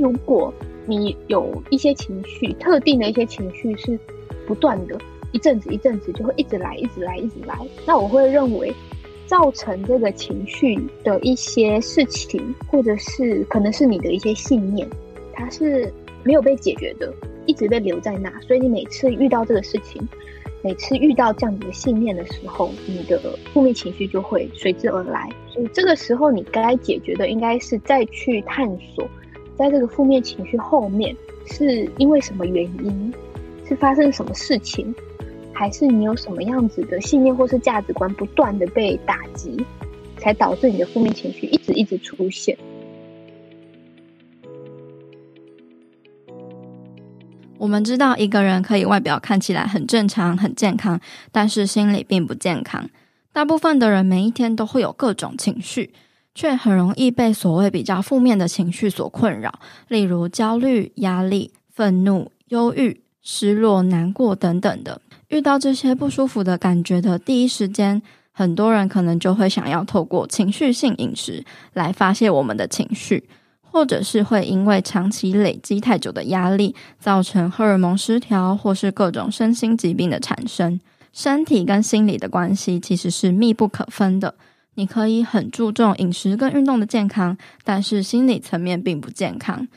如果你有一些情绪，特定的一些情绪是不断的，一阵子一阵子就会一直来，一直来，一直来，那我会认为造成这个情绪的一些事情，或者是可能是你的一些信念，它是没有被解决的，一直被留在那，所以你每次遇到这个事情。每次遇到这样子的信念的时候，你的负面情绪就会随之而来。所以这个时候，你该解决的应该是再去探索，在这个负面情绪后面是因为什么原因，是发生什么事情，还是你有什么样子的信念或是价值观不断的被打击，才导致你的负面情绪一直一直出现。我们知道一个人可以外表看起来很正常、很健康，但是心里并不健康。大部分的人每一天都会有各种情绪，却很容易被所谓比较负面的情绪所困扰，例如焦虑、压力、愤怒、忧郁、失落、难过等等的。遇到这些不舒服的感觉的第一时间，很多人可能就会想要透过情绪性饮食来发泄我们的情绪。或者是会因为长期累积太久的压力，造成荷尔蒙失调，或是各种身心疾病的产生。身体跟心理的关系其实是密不可分的。你可以很注重饮食跟运动的健康，但是心理层面并不健康。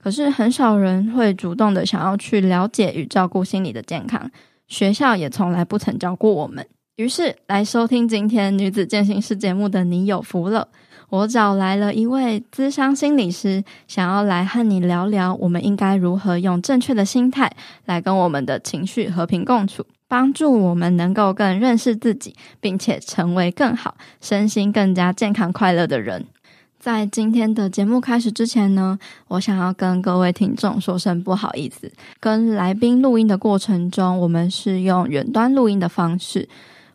可是很少人会主动的想要去了解与照顾心理的健康，学校也从来不曾教过我们。于是来收听今天女子健行室节目的你有福了。我找来了一位资商心理师，想要来和你聊聊，我们应该如何用正确的心态来跟我们的情绪和平共处，帮助我们能够更认识自己，并且成为更好、身心更加健康快乐的人。在今天的节目开始之前呢，我想要跟各位听众说声不好意思，跟来宾录音的过程中，我们是用远端录音的方式，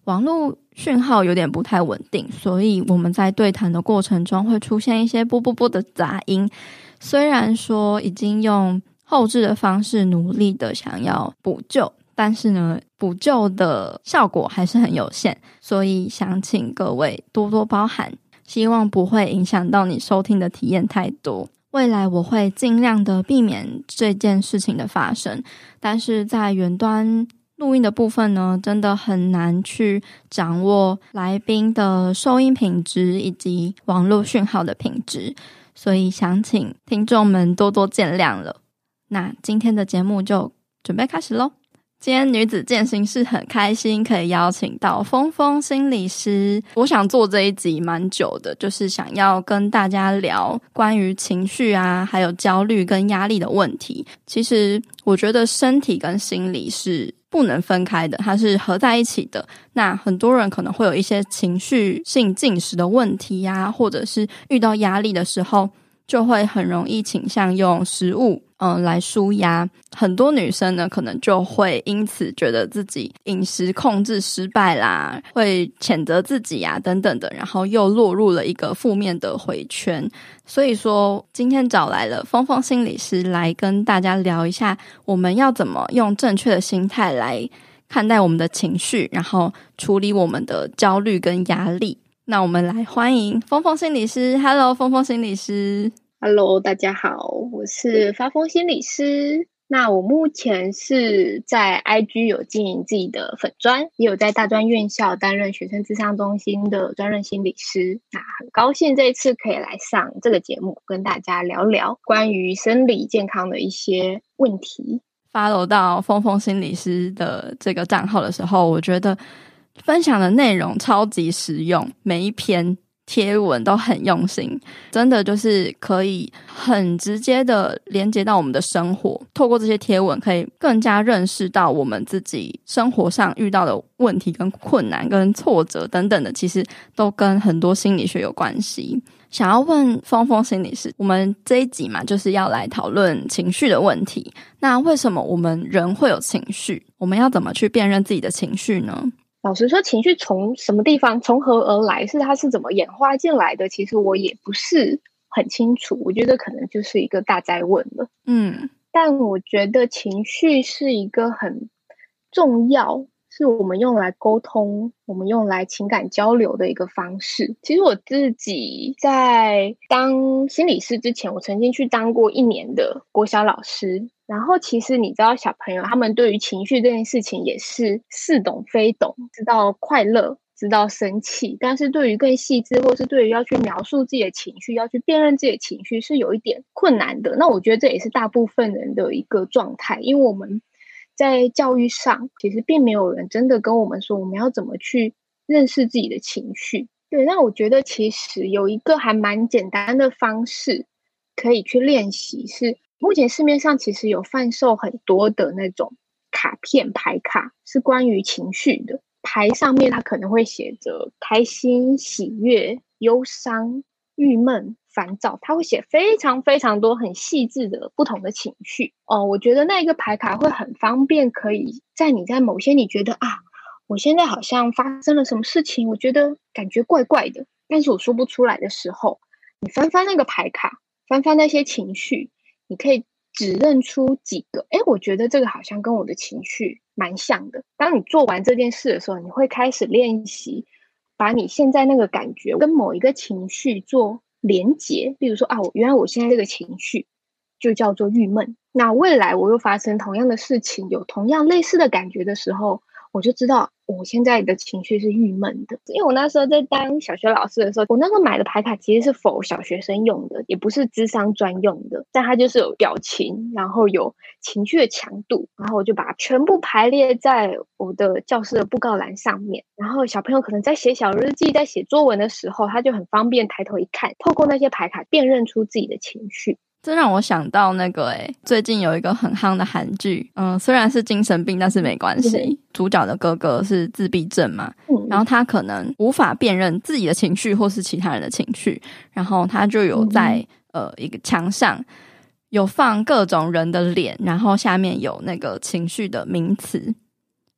网络。讯号有点不太稳定，所以我们在对谈的过程中会出现一些啵啵啵的杂音。虽然说已经用后置的方式努力的想要补救，但是呢，补救的效果还是很有限，所以想请各位多多包涵，希望不会影响到你收听的体验太多。未来我会尽量的避免这件事情的发生，但是在远端。录音的部分呢，真的很难去掌握来宾的收音品质以及网络讯号的品质，所以想请听众们多多见谅了。那今天的节目就准备开始喽。今天女子健心室很开心可以邀请到峰峰心理师。我想做这一集蛮久的，就是想要跟大家聊关于情绪啊，还有焦虑跟压力的问题。其实我觉得身体跟心理是不能分开的，它是合在一起的。那很多人可能会有一些情绪性进食的问题呀、或者是遇到压力的时候，就会很容易倾向用食物。嗯，来舒压。很多女生呢，可能就会因此觉得自己饮食控制失败啦，会谴责自己啊，等等的，然后又落入了一个负面的回圈。所以说，今天找来了峰峰心理师来跟大家聊一下，我们要怎么用正确的心态来看待我们的情绪，然后处理我们的焦虑跟压力。那我们来欢迎峰峰心理师。Hello，峰峰心理师。Hello，大家好，我是发疯心理师。那我目前是在 IG 有经营自己的粉专，也有在大专院校担任学生智商中心的专任心理师。那很高兴这一次可以来上这个节目，跟大家聊聊关于生理健康的一些问题。Follow 到峰峰心理师的这个账号的时候，我觉得分享的内容超级实用，每一篇。贴文都很用心，真的就是可以很直接的连接到我们的生活。透过这些贴文，可以更加认识到我们自己生活上遇到的问题、跟困难、跟挫折等等的，其实都跟很多心理学有关系。想要问峰峰心理师，我们这一集嘛，就是要来讨论情绪的问题。那为什么我们人会有情绪？我们要怎么去辨认自己的情绪呢？老实说，情绪从什么地方从何而来？是它是怎么演化进来的？其实我也不是很清楚。我觉得可能就是一个大灾问了。嗯，但我觉得情绪是一个很重要，是我们用来沟通、我们用来情感交流的一个方式。其实我自己在当心理师之前，我曾经去当过一年的国小老师。然后，其实你知道，小朋友他们对于情绪这件事情也是似懂非懂，知道快乐，知道生气，但是对于更细致，或是对于要去描述自己的情绪，要去辨认自己的情绪，是有一点困难的。那我觉得这也是大部分人的一个状态，因为我们在教育上，其实并没有人真的跟我们说我们要怎么去认识自己的情绪。对，那我觉得其实有一个还蛮简单的方式可以去练习是。目前市面上其实有贩售很多的那种卡片牌卡，是关于情绪的。牌上面它可能会写着开心、喜悦、忧伤、郁闷、烦躁，它会写非常非常多很细致的不同的情绪。哦，我觉得那一个牌卡会很方便，可以在你在某些你觉得啊，我现在好像发生了什么事情，我觉得感觉怪怪的，但是我说不出来的时候，你翻翻那个牌卡，翻翻那些情绪。你可以指认出几个，诶，我觉得这个好像跟我的情绪蛮像的。当你做完这件事的时候，你会开始练习，把你现在那个感觉跟某一个情绪做连结。例如说啊，我原来我现在这个情绪就叫做郁闷。那未来我又发生同样的事情，有同样类似的感觉的时候，我就知道。我现在的情绪是郁闷的，因为我那时候在当小学老师的时候，我那时候买的牌卡其实是否小学生用的，也不是智商专用的，但它就是有表情，然后有情绪的强度，然后我就把它全部排列在我的教室的布告栏上面，然后小朋友可能在写小日记、在写作文的时候，他就很方便抬头一看，透过那些牌卡辨认出自己的情绪。这让我想到那个诶、欸，最近有一个很夯的韩剧，嗯，虽然是精神病，但是没关系。主角的哥哥是自闭症嘛，然后他可能无法辨认自己的情绪或是其他人的情绪，然后他就有在呃一个墙上有放各种人的脸，然后下面有那个情绪的名词，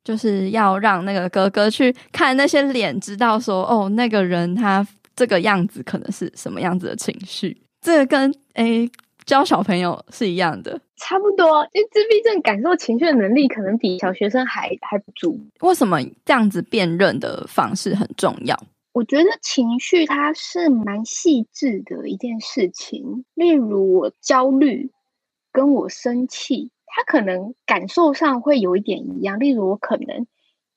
就是要让那个哥哥去看那些脸，知道说哦，那个人他这个样子可能是什么样子的情绪。这个跟诶。教小朋友是一样的，差不多。因为自闭症感受情绪的能力，可能比小学生还还不足。为什么这样子辨认的方式很重要？我觉得情绪它是蛮细致的一件事情。例如我焦虑，跟我生气，它可能感受上会有一点一样。例如我可能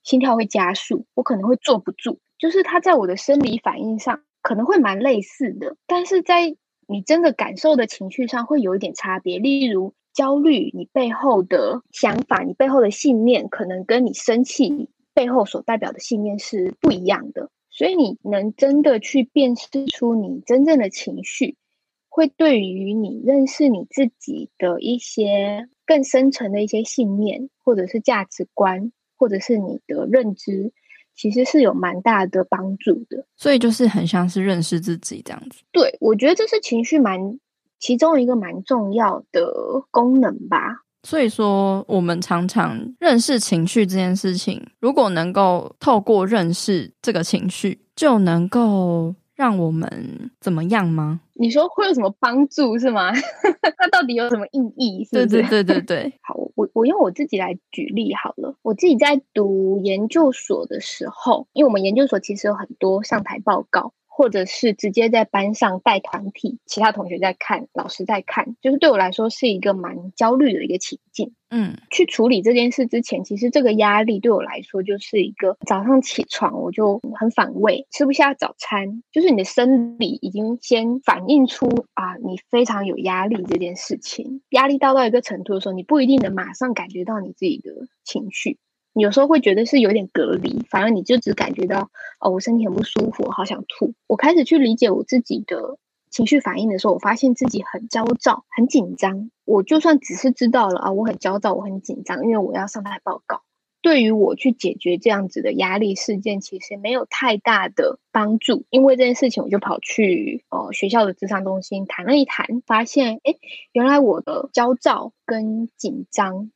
心跳会加速，我可能会坐不住，就是它在我的生理反应上可能会蛮类似的，但是在你真的感受的情绪上会有一点差别，例如焦虑，你背后的想法，你背后的信念，可能跟你生气背后所代表的信念是不一样的。所以你能真的去辨识出你真正的情绪，会对于你认识你自己的一些更深层的一些信念，或者是价值观，或者是你的认知。其实是有蛮大的帮助的，所以就是很像是认识自己这样子。对，我觉得这是情绪蛮其中一个蛮重要的功能吧。所以说，我们常常认识情绪这件事情，如果能够透过认识这个情绪，就能够。让我们怎么样吗？你说会有什么帮助是吗？那到底有什么意义？是不是？对对对对对。好，我我用我自己来举例好了。我自己在读研究所的时候，因为我们研究所其实有很多上台报告。或者是直接在班上带团体，其他同学在看，老师在看，就是对我来说是一个蛮焦虑的一个情境。嗯，去处理这件事之前，其实这个压力对我来说就是一个早上起床我就很反胃，吃不下早餐，就是你的生理已经先反映出啊，你非常有压力这件事情。压力到到一个程度的时候，你不一定能马上感觉到你自己的情绪。有时候会觉得是有点隔离，反而你就只感觉到哦，我身体很不舒服，好想吐。我开始去理解我自己的情绪反应的时候，我发现自己很焦躁、很紧张。我就算只是知道了啊，我很焦躁，我很紧张，因为我要上台报告。对于我去解决这样子的压力事件，其实没有太大的帮助。因为这件事情，我就跑去呃学校的咨商中心谈了一谈，发现诶，原来我的焦躁跟紧张。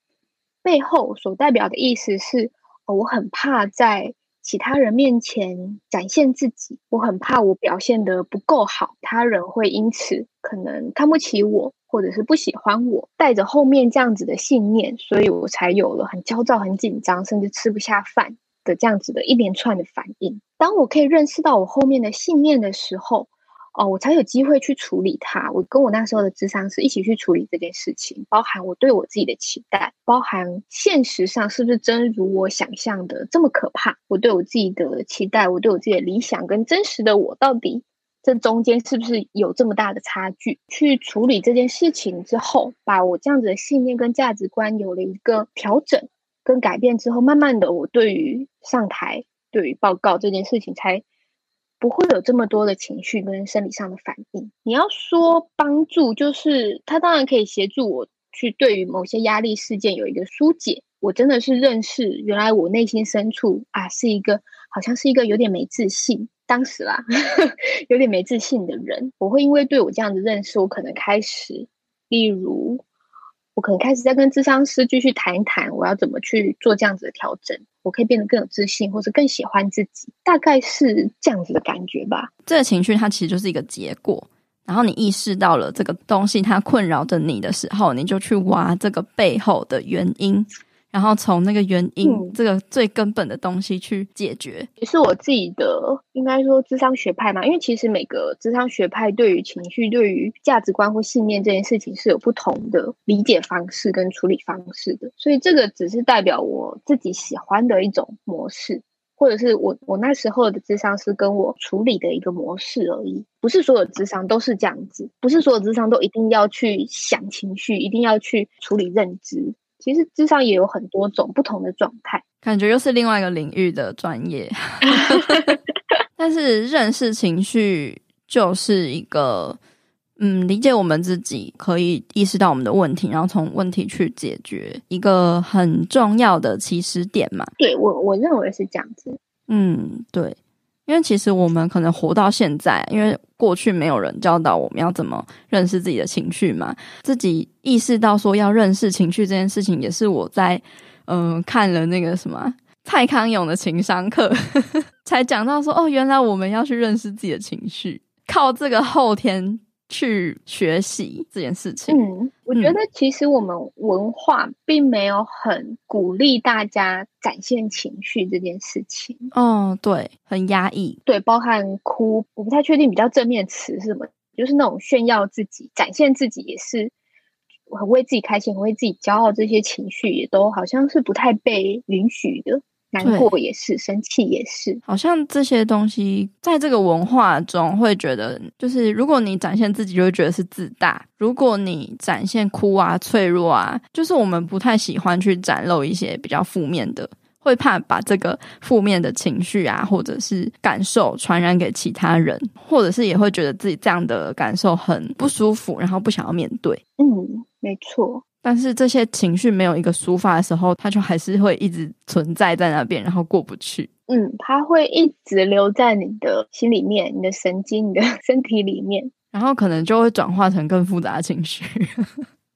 背后所代表的意思是，我很怕在其他人面前展现自己，我很怕我表现得不够好，他人会因此可能看不起我，或者是不喜欢我。带着后面这样子的信念，所以我才有了很焦躁、很紧张，甚至吃不下饭的这样子的一连串的反应。当我可以认识到我后面的信念的时候，哦，我才有机会去处理它。我跟我那时候的智商师一起去处理这件事情，包含我对我自己的期待，包含现实上是不是真如我想象的这么可怕？我对我自己的期待，我对我自己的理想跟真实的我，到底这中间是不是有这么大的差距？去处理这件事情之后，把我这样子的信念跟价值观有了一个调整跟改变之后，慢慢的，我对于上台、对于报告这件事情才。不会有这么多的情绪跟生理上的反应。你要说帮助，就是他当然可以协助我去对于某些压力事件有一个疏解。我真的是认识原来我内心深处啊是一个好像是一个有点没自信，当时啦 有点没自信的人。我会因为对我这样的认识，我可能开始，例如。可能开始在跟智商师继续谈一谈，我要怎么去做这样子的调整，我可以变得更有自信，或者更喜欢自己，大概是这样子的感觉吧。这个情绪它其实就是一个结果，然后你意识到了这个东西它困扰着你的时候，你就去挖这个背后的原因。然后从那个原因，嗯、这个最根本的东西去解决，也是我自己的，应该说智商学派嘛。因为其实每个智商学派对于情绪、对于价值观或信念这件事情是有不同的理解方式跟处理方式的。所以这个只是代表我自己喜欢的一种模式，或者是我我那时候的智商是跟我处理的一个模式而已。不是所有智商都是这样子，不是所有智商都一定要去想情绪，一定要去处理认知。其实智商也有很多种不同的状态，感觉又是另外一个领域的专业。但是认识情绪就是一个，嗯，理解我们自己，可以意识到我们的问题，然后从问题去解决一个很重要的起始点嘛。对，我我认为是这样子。嗯，对。因为其实我们可能活到现在，因为过去没有人教导我们要怎么认识自己的情绪嘛。自己意识到说要认识情绪这件事情，也是我在嗯、看了那个什么蔡康永的情商课，才讲到说哦，原来我们要去认识自己的情绪，靠这个后天。去学习这件事情。嗯，我觉得其实我们文化并没有很鼓励大家展现情绪这件事情。哦，对，很压抑。对，包含哭，我不太确定比较正面词是什么，就是那种炫耀自己、展现自己，也是很为自己开心、很为自己骄傲，这些情绪也都好像是不太被允许的。难过也是，生气也是，好像这些东西在这个文化中会觉得，就是如果你展现自己，就会觉得是自大；如果你展现哭啊、脆弱啊，就是我们不太喜欢去展露一些比较负面的，会怕把这个负面的情绪啊，或者是感受传染给其他人，或者是也会觉得自己这样的感受很不舒服，然后不想要面对。嗯，没错。但是这些情绪没有一个抒发的时候，它就还是会一直存在在那边，然后过不去。嗯，它会一直留在你的心里面、你的神经、你的 身体里面，然后可能就会转化成更复杂的情绪。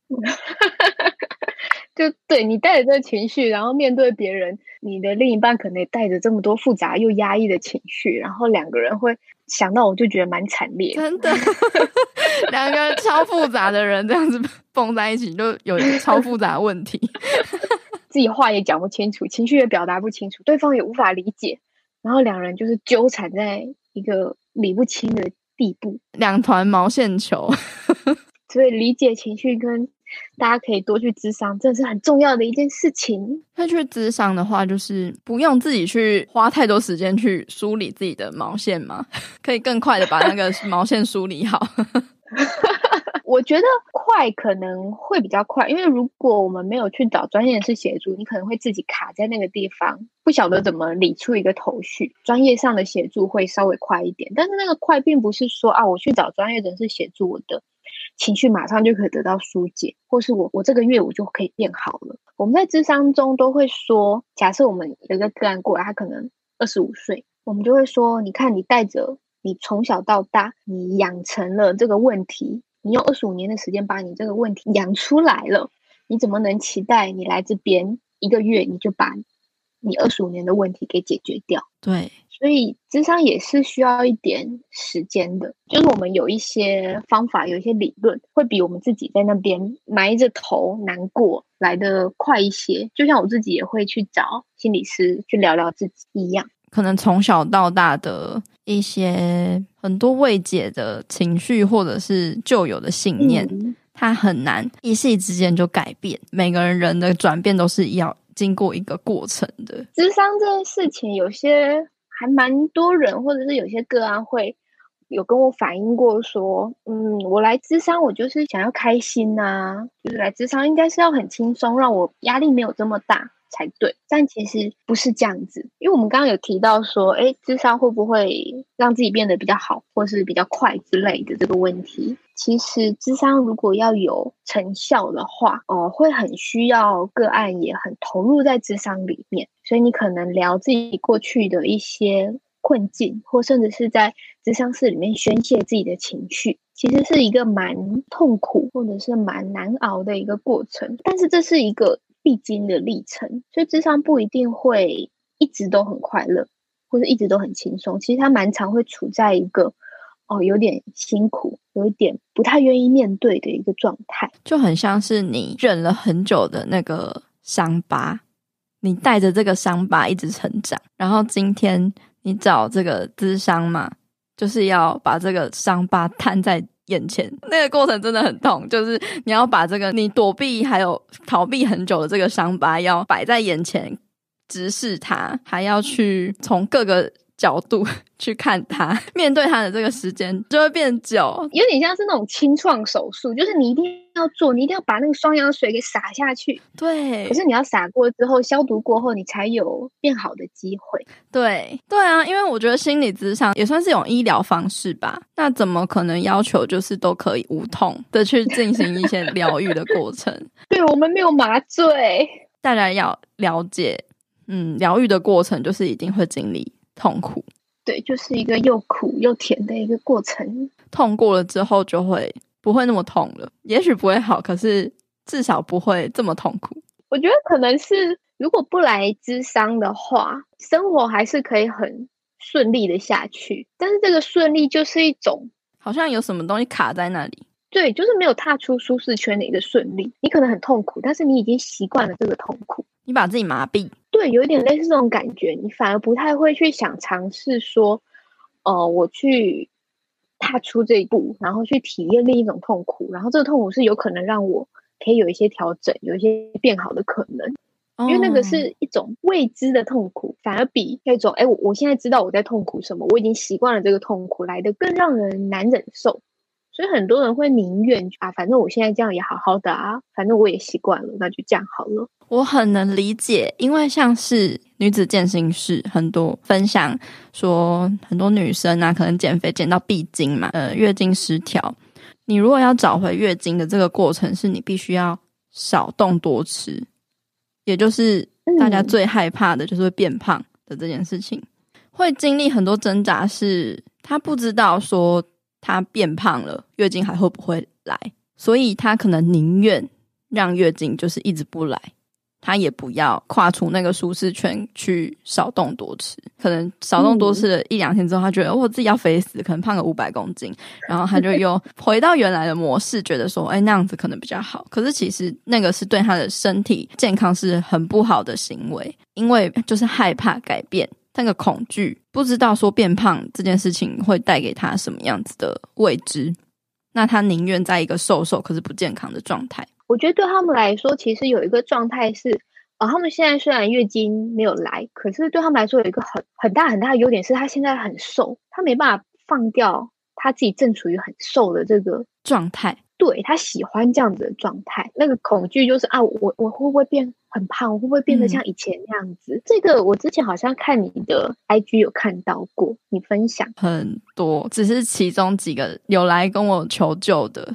就对，你带着这个情绪，然后面对别人，你的另一半可能也带着这么多复杂又压抑的情绪，然后两个人会想到，我就觉得蛮惨烈。真的，两个超复杂的人这样子蹦在一起，就有超复杂的问题，自己话也讲不清楚，情绪也表达不清楚，对方也无法理解，然后两人就是纠缠在一个理不清的地步，两团毛线球。所以理解情绪跟。大家可以多去咨商，这是很重要的一件事情。那去咨商的话，就是不用自己去花太多时间去梳理自己的毛线嘛，可以更快的把那个毛线梳理好。我觉得快可能会比较快，因为如果我们没有去找专业人士协助，你可能会自己卡在那个地方，不晓得怎么理出一个头绪。专业上的协助会稍微快一点，但是那个快并不是说啊，我去找专业人士协助我的。情绪马上就可以得到疏解，或是我我这个月我就可以变好了。我们在智商中都会说，假设我们有一个个案过来，他可能二十五岁，我们就会说，你看你带着你从小到大，你养成了这个问题，你用二十五年的时间把你这个问题养出来了，你怎么能期待你来这边一个月你就把你二十五年的问题给解决掉。对，所以智商也是需要一点时间的。就是我们有一些方法，有一些理论，会比我们自己在那边埋着头难过来得快一些。就像我自己也会去找心理师去聊聊自己一样。可能从小到大的一些很多未解的情绪，或者是旧有的信念。嗯它很难一夕之间就改变，每个人人的转变都是要经过一个过程的。智商这件事情，有些还蛮多人，或者是有些个案会有跟我反映过，说，嗯，我来智商，我就是想要开心呐、就是来智商应该是要很轻松，让我压力没有这么大。才对，但其实不是这样子，因为我们刚刚有提到说，哎，智商会不会让自己变得比较好，或是比较快之类的这个问题。其实智商如果要有成效的话，哦、会很需要个案也很投入在智商里面，所以你可能聊自己过去的一些困境，或甚至是在智商室里面宣泄自己的情绪，其实是一个蛮痛苦或者是蛮难熬的一个过程。但是这是一个。必经的历程，所以智商不一定会一直都很快乐，或者一直都很轻松。其实他蛮常会处在一个哦，有点辛苦，有一点不太愿意面对的一个状态，就很像是你忍了很久的那个伤疤，你带着这个伤疤一直成长，然后今天你找这个咨商嘛，就是要把这个伤疤摊在。眼前那个过程真的很痛，就是你要把这个你躲避还有逃避很久的这个伤疤，要摆在眼前，直视它，还要去从各个。角度 去看他，面对他的这个时间就会变久，有点像是那种清创手术，就是你一定要做，你一定要把那个双氧水给洒下去。对，可是你要洒过之后，消毒过后，你才有变好的机会。对，对啊，因为我觉得心理咨商也算是一种医疗方式吧。那怎么可能要求就是都可以无痛的去进行一些疗愈的过程？对，我们没有麻醉，大家要了解，嗯，疗愈的过程就是一定会经历。痛苦，对，就是一个又苦又甜的一个过程。痛过了之后，就会不会那么痛了。也许不会好，可是至少不会这么痛苦。我觉得可能是，如果不来咨商的话，生活还是可以很顺利的下去。但是这个顺利就是一种，好像有什么东西卡在那里。对，就是没有踏出舒适圈的一个顺利。你可能很痛苦，但是你已经习惯了这个痛苦。你把自己麻痹。对，有一点类似这种感觉，你反而不太会去想尝试说，呃，我去踏出这一步，然后去体验另一种痛苦，然后这个痛苦是有可能让我可以有一些调整，有一些变好的可能，因为那个是一种未知的痛苦，反而比那种，哎，我我现在知道我在痛苦什么，我已经习惯了这个痛苦，来的更让人难忍受。所以很多人会宁愿啊，反正我现在这样也好好的啊，反正我也习惯了，那就这样好了。我很能理解，因为像是女子健身室很多分享说，很多女生啊，可能减肥减到闭经嘛，呃，月经失调。你如果要找回月经的这个过程，是你必须要少动多吃，也就是大家最害怕的就是会变胖的这件事情，会经历很多挣扎，是她不知道说。她变胖了，月经还会不会来？所以她可能宁愿让月经就是一直不来，她也不要跨出那个舒适圈去少动多吃。可能少动多吃了一两天之后，她觉得我自己要肥死，可能胖个五百公斤，然后她就又回到原来的模式，觉得说，哎，那样子可能比较好。可是其实那个是对她的身体健康是很不好的行为，因为就是害怕改变。那个恐惧，不知道说变胖这件事情会带给他什么样子的未知，那他宁愿在一个瘦瘦可是不健康的状态。我觉得对他们来说，其实有一个状态是，啊、呃，他们现在虽然月经没有来，可是对他们来说有一个很很大很大的优点是，他现在很瘦，他没办法放掉他自己正处于很瘦的这个状态。对，他喜欢这样子的状态，那个恐惧就是啊，我我会不会变很胖？我会不会变得像以前那样子？嗯、这个我之前好像看你的 IG 有看到过，你分享很多，只是其中几个有来跟我求救的，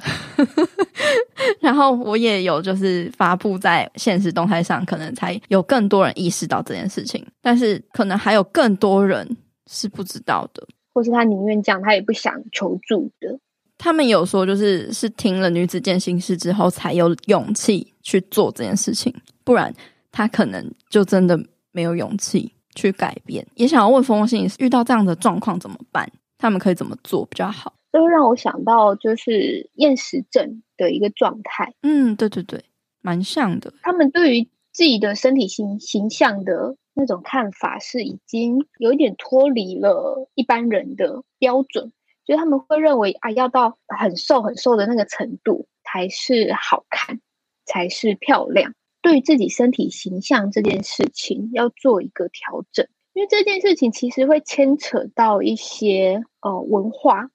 然后我也有就是发布在现实动态上，可能才有更多人意识到这件事情，但是可能还有更多人是不知道的，或是他宁愿讲，他也不想求助的。他们有说，就是是听了女子健心事之后，才有勇气去做这件事情，不然他可能就真的没有勇气去改变。也想要问蜂窝心，遇到这样的状况怎么办？他们可以怎么做比较好？这会让我想到就是厌食症的一个状态。嗯，对对对，蛮像的。他们对于自己的身体形形象的那种看法，是已经有一点脱离了一般人的标准，所以他们会认为啊，要到很瘦很瘦的那个程度才是好看，才是漂亮。对自己身体形象这件事情，要做一个调整，因为这件事情其实会牵扯到一些呃文化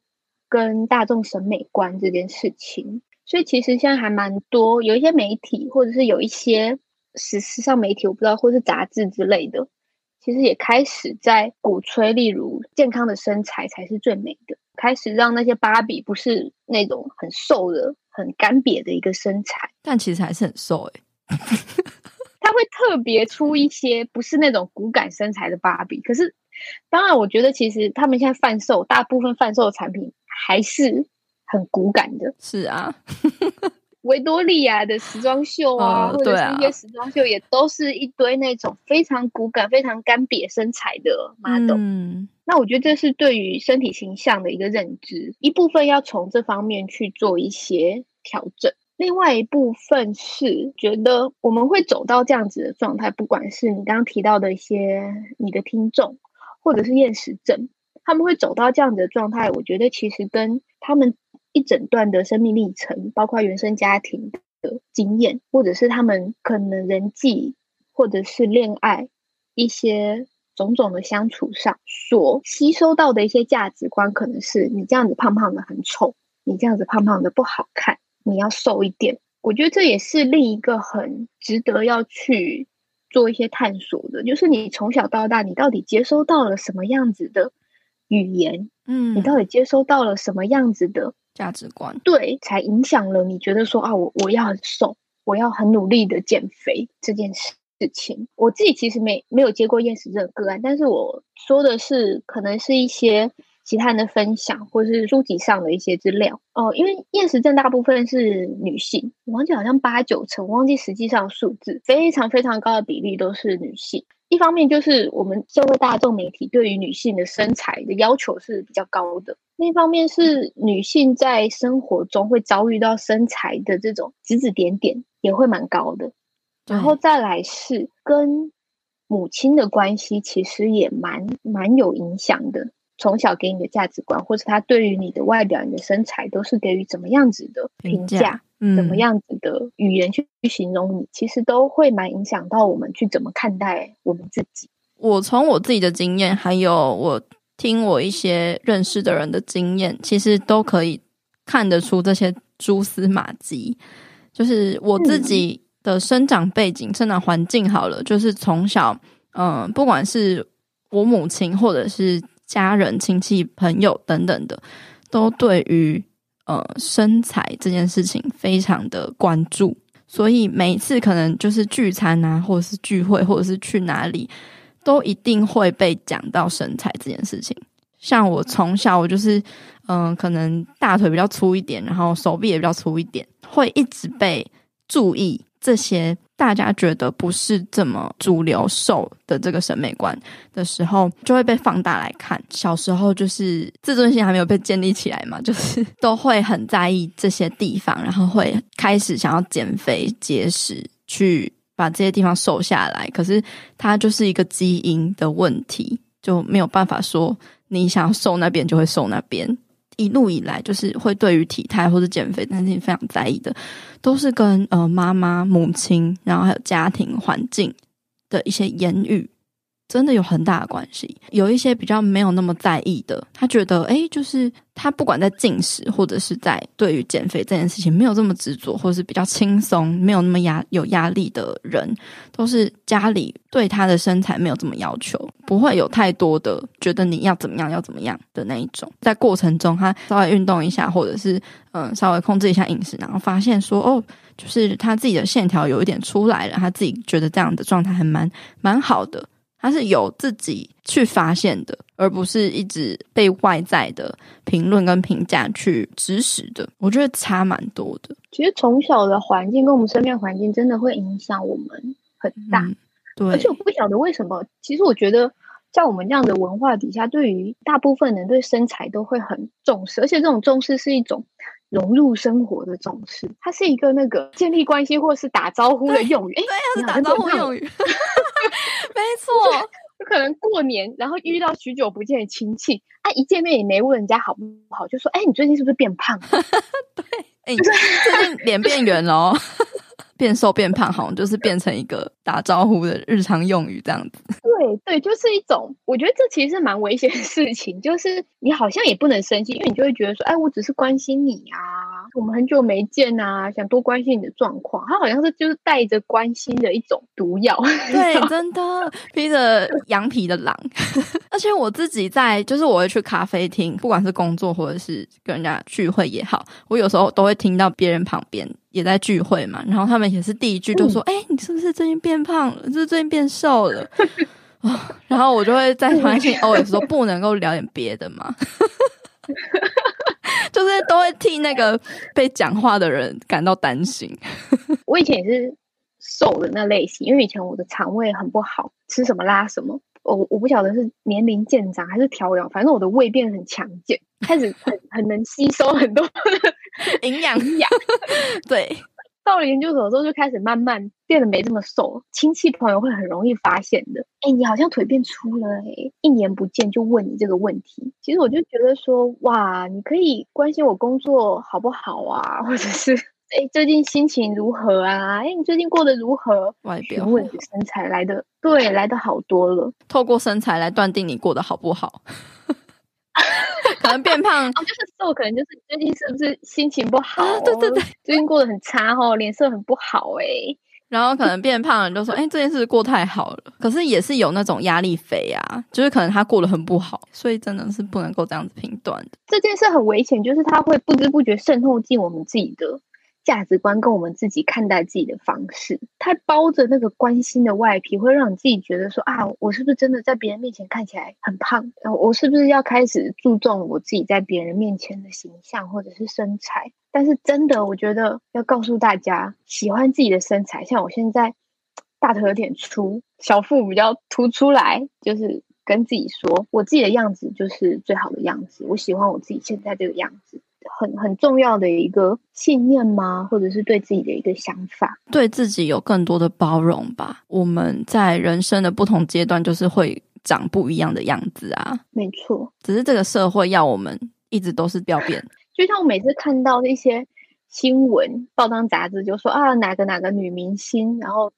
跟大众审美观这件事情，所以其实现在还蛮多，有一些媒体或者是有一些时时尚媒体，我不知道，或是杂志之类的，其实也开始在鼓吹，例如健康的身材才是最美的，开始让那些芭比不是那种很瘦的、很干瘪的一个身材，但其实还是很瘦诶、欸。他会特别出一些不是那种骨感身材的芭比，可是当然，我觉得其实他们现在贩售大部分贩售的产品还是很骨感的。是啊，维多利亚的时装秀啊，哦、或者是一些时装秀也都是一堆那种非常骨感、非常干瘪身材的 model。嗯，那我觉得这是对于身体形象的一个认知，一部分要从这方面去做一些调整。另外一部分是觉得我们会走到这样子的状态，不管是你刚刚提到的一些你的听众，或者是厌食症，他们会走到这样子的状态。我觉得其实跟他们一整段的生命历程，包括原生家庭的经验，或者是他们可能人际或者是恋爱一些种种的相处上所吸收到的一些价值观，可能是你这样子胖胖的很丑，你这样子胖胖的不好看。你要瘦一点，我觉得这也是另一个很值得要去做一些探索的，就是你从小到大，你到底接收到了什么样子的语言？嗯，你到底接收到了什么样子的价值观？对，才影响了你觉得说啊，我我要很瘦，我要很努力的减肥这件事事情。我自己其实没没有接过厌食症个案，但是我说的是可能是一些。其他人的分享，或是书籍上的一些资料哦，因为厌食症大部分是女性，我忘记好像八九成，我忘记实际上数字，非常非常高的比例都是女性。一方面就是我们社会大众媒体对于女性的身材的要求是比较高的，另一方面是女性在生活中会遭遇到身材的这种指指点点，也会蛮高的。然后再来是跟母亲的关系，其实也蛮蛮有影响的。从小给你的价值观，或者他对于你的外表、你的身材，都是给予怎么样子的评价？嗯，怎么样子的语言去形容你，其实都会蛮影响到我们去怎么看待我们自己。我从我自己的经验，还有我听我一些认识的人的经验，其实都可以看得出这些蛛丝马迹。就是我自己的生长背景、嗯、生长环境好了，就是从小，嗯、呃，不管是我母亲或者是。家人、亲戚、朋友等等的，都对于呃身材这件事情非常的关注，所以每一次可能就是聚餐啊，或者是聚会，或者是去哪里，都一定会被讲到身材这件事情。像我从小，我就是嗯、可能大腿比较粗一点，然后手臂也比较粗一点，会一直被注意这些。大家觉得不是这么主流瘦的这个审美观的时候，就会被放大来看。小时候就是自尊心还没有被建立起来嘛，就是都会很在意这些地方，然后会开始想要减肥节食，去把这些地方瘦下来。可是它就是一个基因的问题，就没有办法说你想要瘦那边就会瘦那边。一路以来，就是会对于体态或者减肥，但是你非常在意的，都是跟呃妈妈、母亲，然后还有家庭环境的一些言语。真的有很大的关系。有一些比较没有那么在意的，他觉得，诶，就是他不管在进食或者是在对于减肥这件事情没有这么执着，或者是比较轻松、没有那么压有压力的人，都是家里对他的身材没有这么要求，不会有太多的觉得你要怎么样要怎么样的那一种。在过程中，他稍微运动一下，或者是嗯稍微控制一下饮食，然后发现说，哦，就是他自己的线条有一点出来了，他自己觉得这样的状态还蛮蛮好的。他是有自己去发现的，而不是一直被外在的评论跟评价去指使的。我觉得差蛮多的。其实从小的环境跟我们身边环境真的会影响我们很大。嗯、对，而且我不晓得为什么，其实我觉得在我们这样的文化底下，对于大部分人对身材都会很重视，而且这种重视是一种融入生活的重视，它是一个那个建立关系或是打招呼的用语。哎，对，是打招呼用语，没 错。就可能过年，然后遇到许久不见的亲戚，啊，一见面也没问人家好不好，就说：“哎，你最近是不是变胖了？” 对，哎，你最近脸变圆了哦。变瘦变胖，好像就是变成一个打招呼的日常用语这样子。对对，就是一种，我觉得这其实是蛮危险的事情。就是你好像也不能生气，因为你就会觉得说，哎，我只是关心你啊，我们很久没见啊，想多关心你的状况。他好像是就是带着关心的一种毒药。对，真的披着羊皮的狼。而且我自己在，就是我会去咖啡厅，不管是工作或者是跟人家聚会也好，我有时候都会听到别人旁边。也在聚会嘛，然后他们也是第一句就说：“哎、嗯欸，你是不是最近变胖了？是不是最近变瘦了？” 哦、然后我就会在旁边 OS 说：“ 不能够聊点别的吗？” 就是都会替那个被讲话的人感到担心。我以前也是瘦的那类型，因为以前我的肠胃很不好，吃什么拉什么。我我不晓得是年龄渐长还是调养，反正我的胃变得很强健，开始很很能吸收很多。营养营养，对，到了研究所之后就开始慢慢变得没这么瘦，亲戚朋友会很容易发现的。哎、欸，你好像腿变粗了哎、欸，一年不见就问你这个问题。其实我就觉得说，哇，你可以关心我工作好不好啊，或者是哎、欸、最近心情如何啊？哎、欸，你最近过得如何？外表身材来的，对，来的好多了。透过身材来断定你过得好不好。可能变胖，哦，就是瘦，可能就是最近是不是心情不好？啊、对对对，最近过得很差哦，脸色很不好哎。然后可能变胖了，就说：“哎、欸，这件事过太好了。”可是也是有那种压力肥啊，就是可能他过得很不好，所以真的是不能够这样子评断的。这件事很危险，就是他会不知不觉渗透进我们自己的。价值观跟我们自己看待自己的方式，它包着那个关心的外皮，会让你自己觉得说啊，我是不是真的在别人面前看起来很胖？然后我是不是要开始注重我自己在别人面前的形象或者是身材？但是真的，我觉得要告诉大家，喜欢自己的身材，像我现在大腿有点粗，小腹比较凸出来，就是跟自己说，我自己的样子就是最好的样子，我喜欢我自己现在这个样子。很很重要的一个信念吗？或者是对自己的一个想法，对自己有更多的包容吧。我们在人生的不同阶段，就是会长不一样的样子啊。没错，只是这个社会要我们一直都是不要变。就像我每次看到一些新闻、报章杂志，就说啊，哪个哪个女明星，然后。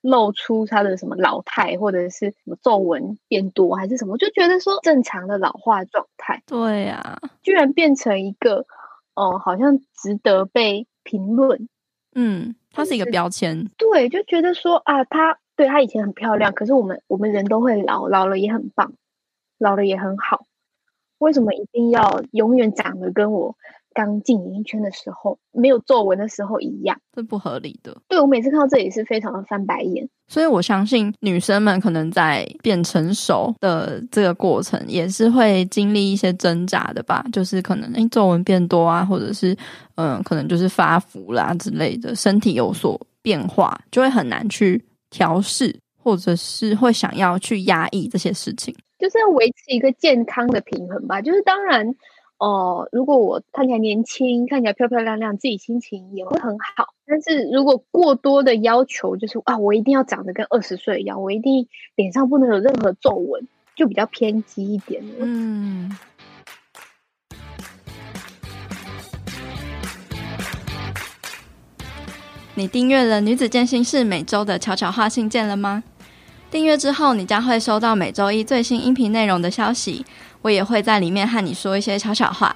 露出他的什么老态，或者是什么皱纹变多，还是什么，就觉得说正常的老化状态。对呀、啊，居然变成一个哦、呃，好像值得被评论。嗯，它是一个标签。对，就觉得说啊，她对她以前很漂亮，可是我们我们人都会老，老了也很棒，老了也很好。为什么一定要永远长得跟我？刚进演艺圈的时候，没有皱纹的时候一样，是不合理的。对，我每次看到这也是非常的翻白眼。所以我相信女生们可能在变成熟的这个过程，也是会经历一些挣扎的吧。就是可能诶皱纹变多啊，或者是嗯、呃，可能就是发福啦之类的，身体有所变化，就会很难去调试，或者是会想要去压抑这些事情，就是要维持一个健康的平衡吧。就是当然。哦，如果我看起来年轻，看起来漂漂亮亮，自己心情也会很好。但是如果过多的要求，就是啊，我一定要长得跟二十岁一样，我一定脸上不能有任何皱纹，就比较偏激一点。嗯。你订阅了《女子健心室》每周的悄悄话信件了吗？订阅之后，你将会收到每周一最新音频内容的消息。我也会在里面和你说一些悄悄话。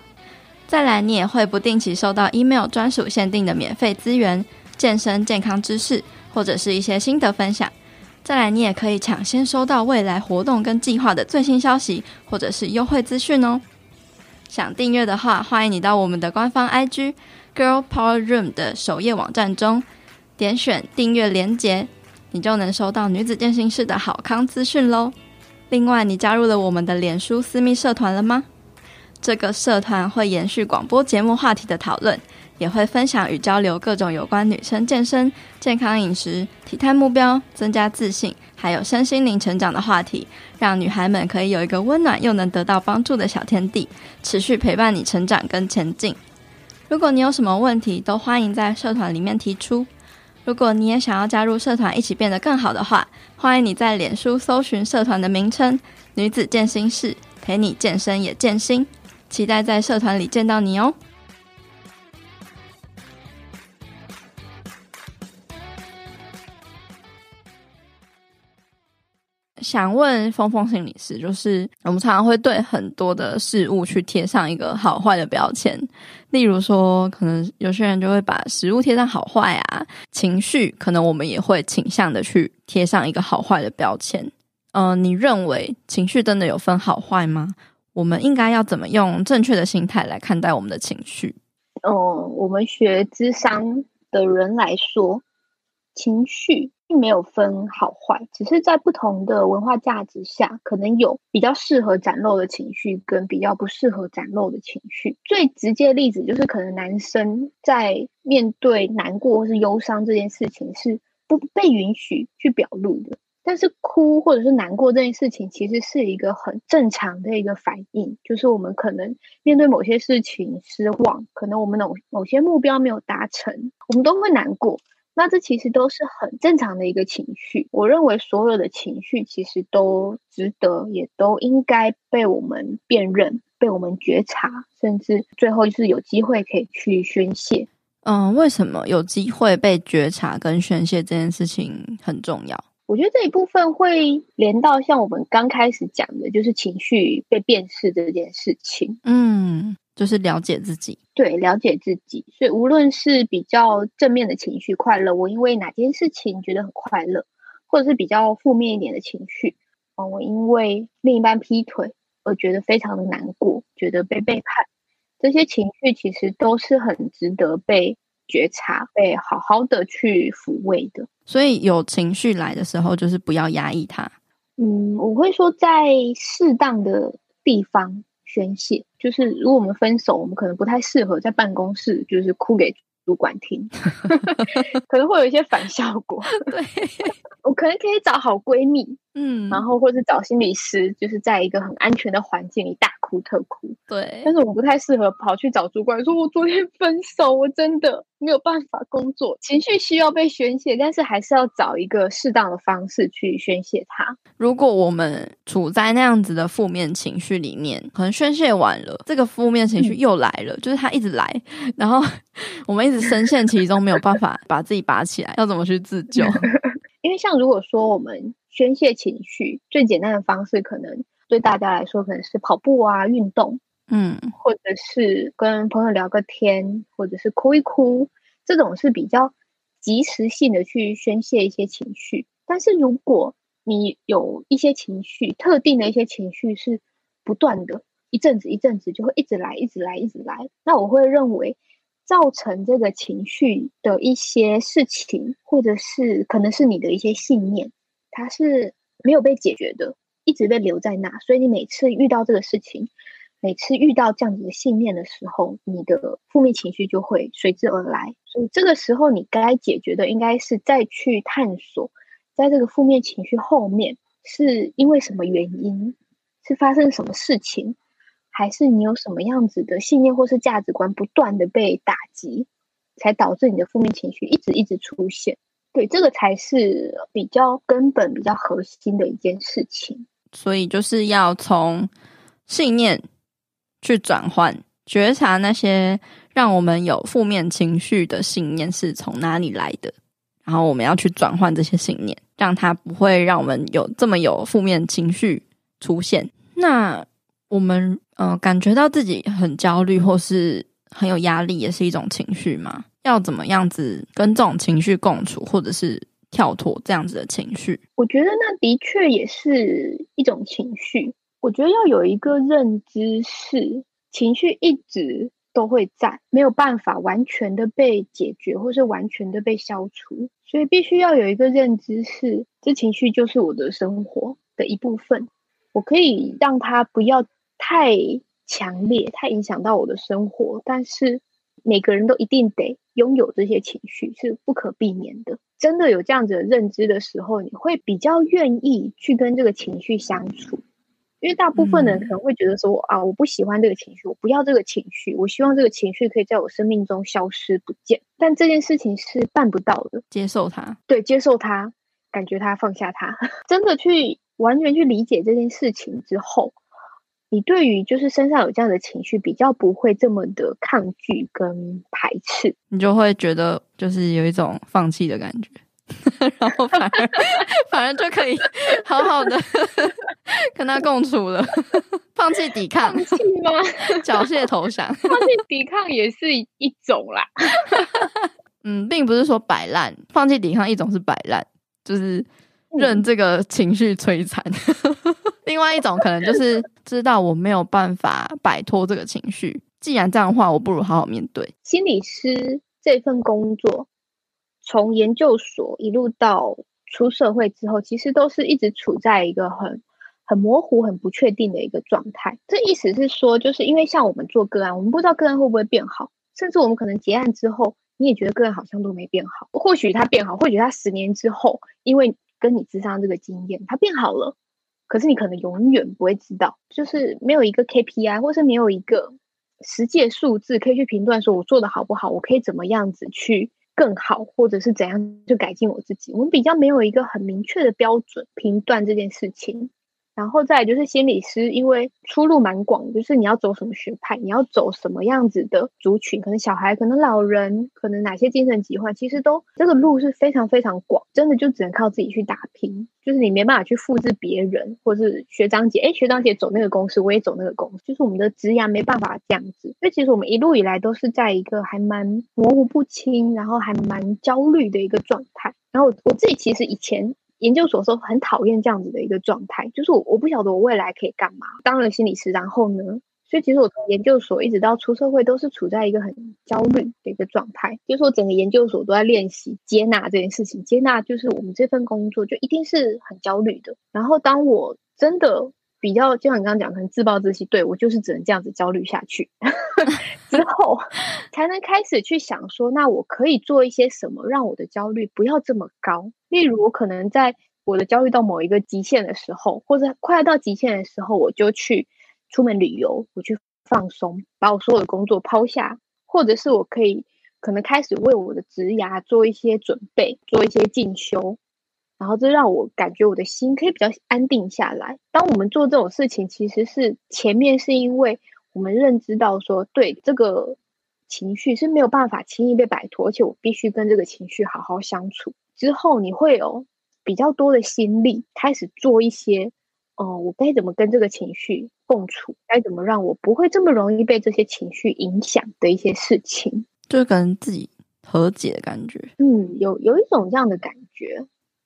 再来，你也会不定期收到 email 专属限定的免费资源、健身健康知识，或者是一些心得分享。再来，你也可以抢先收到未来活动跟计划的最新消息，或者是优惠资讯哦。想订阅的话，欢迎你到我们的官方 IG Girl Power Room 的首页网站中，点选订阅连结，你就能收到女子健身室的好康资讯喽。另外，你加入了我们的脸书私密社团了吗？这个社团会延续广播节目话题的讨论，也会分享与交流各种有关女生健身、健康饮食、体态目标、增加自信，还有身心灵成长的话题，让女孩们可以有一个温暖又能得到帮助的小天地，持续陪伴你成长跟前进。如果你有什么问题，都欢迎在社团里面提出。如果你也想要加入社团，一起变得更好的话，欢迎你在脸书搜寻社团的名称“女子健身室”，陪你健身也健心。期待在社团里见到你哦。想问峰峰心理师，就是我们常常会对很多的事物去贴上一个好坏的标签，例如说，可能有些人就会把食物贴上好坏啊，情绪可能我们也会倾向的去贴上一个好坏的标签。嗯、你认为情绪真的有分好坏吗？我们应该要怎么用正确的心态来看待我们的情绪？哦，我们学智商的人来说，情绪。并没有分好坏，只是在不同的文化价值下，可能有比较适合展露的情绪，跟比较不适合展露的情绪。最直接的例子就是，可能男生在面对难过或是忧伤这件事情是不被允许去表露的，但是哭或者是难过这件事情，其实是一个很正常的一个反应，就是我们可能面对某些事情失望，可能我们某某些目标没有达成，我们都会难过。那这其实都是很正常的一个情绪。我认为所有的情绪其实都值得，也都应该被我们辨认、被我们觉察，甚至最后就是有机会可以去宣泄。嗯，为什么有机会被觉察跟宣泄这件事情很重要？我觉得这一部分会连到像我们刚开始讲的，就是情绪被辨识这件事情。嗯。就是了解自己，对，了解自己。所以无论是比较正面的情绪，快乐，我因为哪件事情觉得很快乐，或者是比较负面一点的情绪，嗯，我因为另一半劈腿而觉得非常的难过，觉得被背叛，这些情绪其实都是很值得被觉察、被好好的去抚慰的。所以有情绪来的时候，就是不要压抑它。嗯，我会说在适当的地方。宣泄就是，如果我们分手，我们可能不太适合在办公室，就是哭给主管听，可能会有一些反效果。对，我可能可以找好闺蜜，嗯，然后或是找心理师，就是在一个很安全的环境里大哭特哭。对，但是我不太适合跑去找主管说，我昨天分手，我真的没有办法工作。情绪需要被宣泄，但是还是要找一个适当的方式去宣泄它。如果我们处在那样子的负面情绪里面，可能宣泄完了，这个负面情绪又来了，嗯、就是它一直来，然后 我们一直深陷其中，没有办法把自己拔起来，要怎么去自救？因为像如果说我们宣泄情绪最简单的方式，可能对大家来说可能是跑步啊、运动。嗯，或者是跟朋友聊个天，或者是哭一哭，这种是比较及时性的去宣泄一些情绪。但是如果你有一些情绪，特定的一些情绪是不断的，一阵子一阵子就会一直来，一直来，一直来，那我会认为造成这个情绪的一些事情，或者是可能是你的一些信念，它是没有被解决的，一直被留在那，所以你每次遇到这个事情。每次遇到这样子的信念的时候，你的负面情绪就会随之而来。所以这个时候，你该解决的应该是再去探索，在这个负面情绪后面是因为什么原因，是发生什么事情，还是你有什么样子的信念或是价值观不断的被打击，才导致你的负面情绪一直一直出现。对，这个才是比较根本、比较核心的一件事情。所以就是要从信念。去转换觉察那些让我们有负面情绪的信念是从哪里来的，然后我们要去转换这些信念，让它不会让我们有这么有负面情绪出现。那我们呃感觉到自己很焦虑或是很有压力，也是一种情绪嘛？要怎么样子跟这种情绪共处，或者是跳脱这样子的情绪？我觉得那的确也是一种情绪。我觉得要有一个认知是，情绪一直都会在，没有办法完全的被解决，或是完全的被消除，所以必须要有一个认知是，这情绪就是我的生活的一部分。我可以让它不要太强烈，太影响到我的生活，但是每个人都一定得拥有这些情绪，是不可避免的。真的有这样子的认知的时候，你会比较愿意去跟这个情绪相处。因为大部分人可能会觉得说，嗯、啊，我不喜欢这个情绪，我不要这个情绪，我希望这个情绪可以在我生命中消失不见。但这件事情是办不到的。接受它，对，接受它，感觉它，放下它，真的去完全去理解这件事情之后。你对于就是身上有这样的情绪，比较不会这么的抗拒跟排斥，你就会觉得就是有一种放弃的感觉，然后反而反而就可以好好的 跟他共处了，放弃抵抗，放弃吗？缴械投降，放弃抵抗也是一种啦。嗯，并不是说摆烂，放弃抵抗一种是摆烂，就是任这个情绪摧残。另外一种可能就是 知道我没有办法摆脱这个情绪，既然这样的话，我不如好好面对。心理师这份工作，从研究所一路到出社会之后，其实都是一直处在一个很很模糊、很不确定的一个状态。这意思是说，就是因为像我们做个案，我们不知道个案会不会变好，甚至我们可能结案之后，你也觉得个案好像都没变好。或许他变好，或许他十年之后，因为跟你智商这个经验，他变好了。可是你可能永远不会知道，就是没有一个 KPI，或是没有一个实际数字可以去评断，说我做的好不好，我可以怎么样子去更好，或者是怎样就改进我自己。我们比较没有一个很明确的标准评断这件事情。然后再来就是心理师，因为出路蛮广，就是你要走什么学派，你要走什么样子的族群，可能小孩，可能老人，可能哪些精神疾患，其实都这个路是非常非常广，真的就只能靠自己去打拼，就是你没办法去复制别人，或是学长姐，哎，学长姐走那个公司，我也走那个公司，就是我们的职涯没办法这样子，所以其实我们一路以来都是在一个还蛮模糊不清，然后还蛮焦虑的一个状态，然后我自己其实以前。研究所的时候很讨厌这样子的一个状态，就是我我不晓得我未来可以干嘛。当了心理师，然后呢，所以其实我从研究所一直到出社会，都是处在一个很焦虑的一个状态。就是我整个研究所都在练习接纳这件事情，接纳就是我们这份工作就一定是很焦虑的。然后当我真的。比较就像你刚刚讲，可能自暴自弃，对，我就是只能这样子焦虑下去，之后 才能开始去想说，那我可以做一些什么，让我的焦虑不要这么高。例如，我可能在我的焦虑到某一个极限的时候，或者快要到极限的时候，我就去出门旅游，我去放松，把我所有的工作抛下，或者是我可以可能开始为我的职涯做一些准备，做一些进修。然后这让我感觉我的心可以比较安定下来。当我们做这种事情，其实是前面是因为我们认知到说，对这个情绪是没有办法轻易被摆脱，而且我必须跟这个情绪好好相处。之后你会有比较多的心力，开始做一些，哦、呃，我该怎么跟这个情绪共处，该怎么让我不会这么容易被这些情绪影响的一些事情，就是跟自己和解的感觉。嗯，有有一种这样的感觉。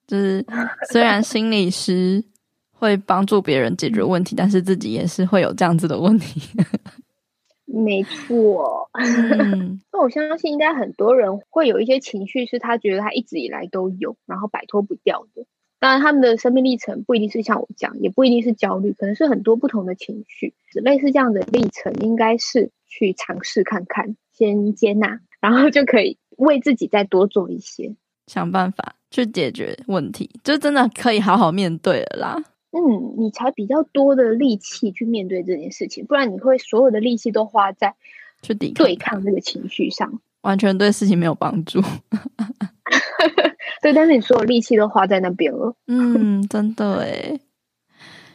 就是虽然心理师会帮助别人解决问题，但是自己也是会有这样子的问题。没错，嗯，那我相信应该很多人会有一些情绪，是他觉得他一直以来都有，然后摆脱不掉的。当然，他们的生命历程不一定是像我讲，也不一定是焦虑，可能是很多不同的情绪。类似这样的历程，应该是去尝试看看，先接纳，然后就可以为自己再多做一些，想办法。去解决问题，就真的可以好好面对了啦。嗯，你才比较多的力气去面对这件事情，不然你会所有的力气都花在去抵抗对抗这个情绪上，完全对事情没有帮助。对，但是你所有力气都花在那边了。嗯，真的诶，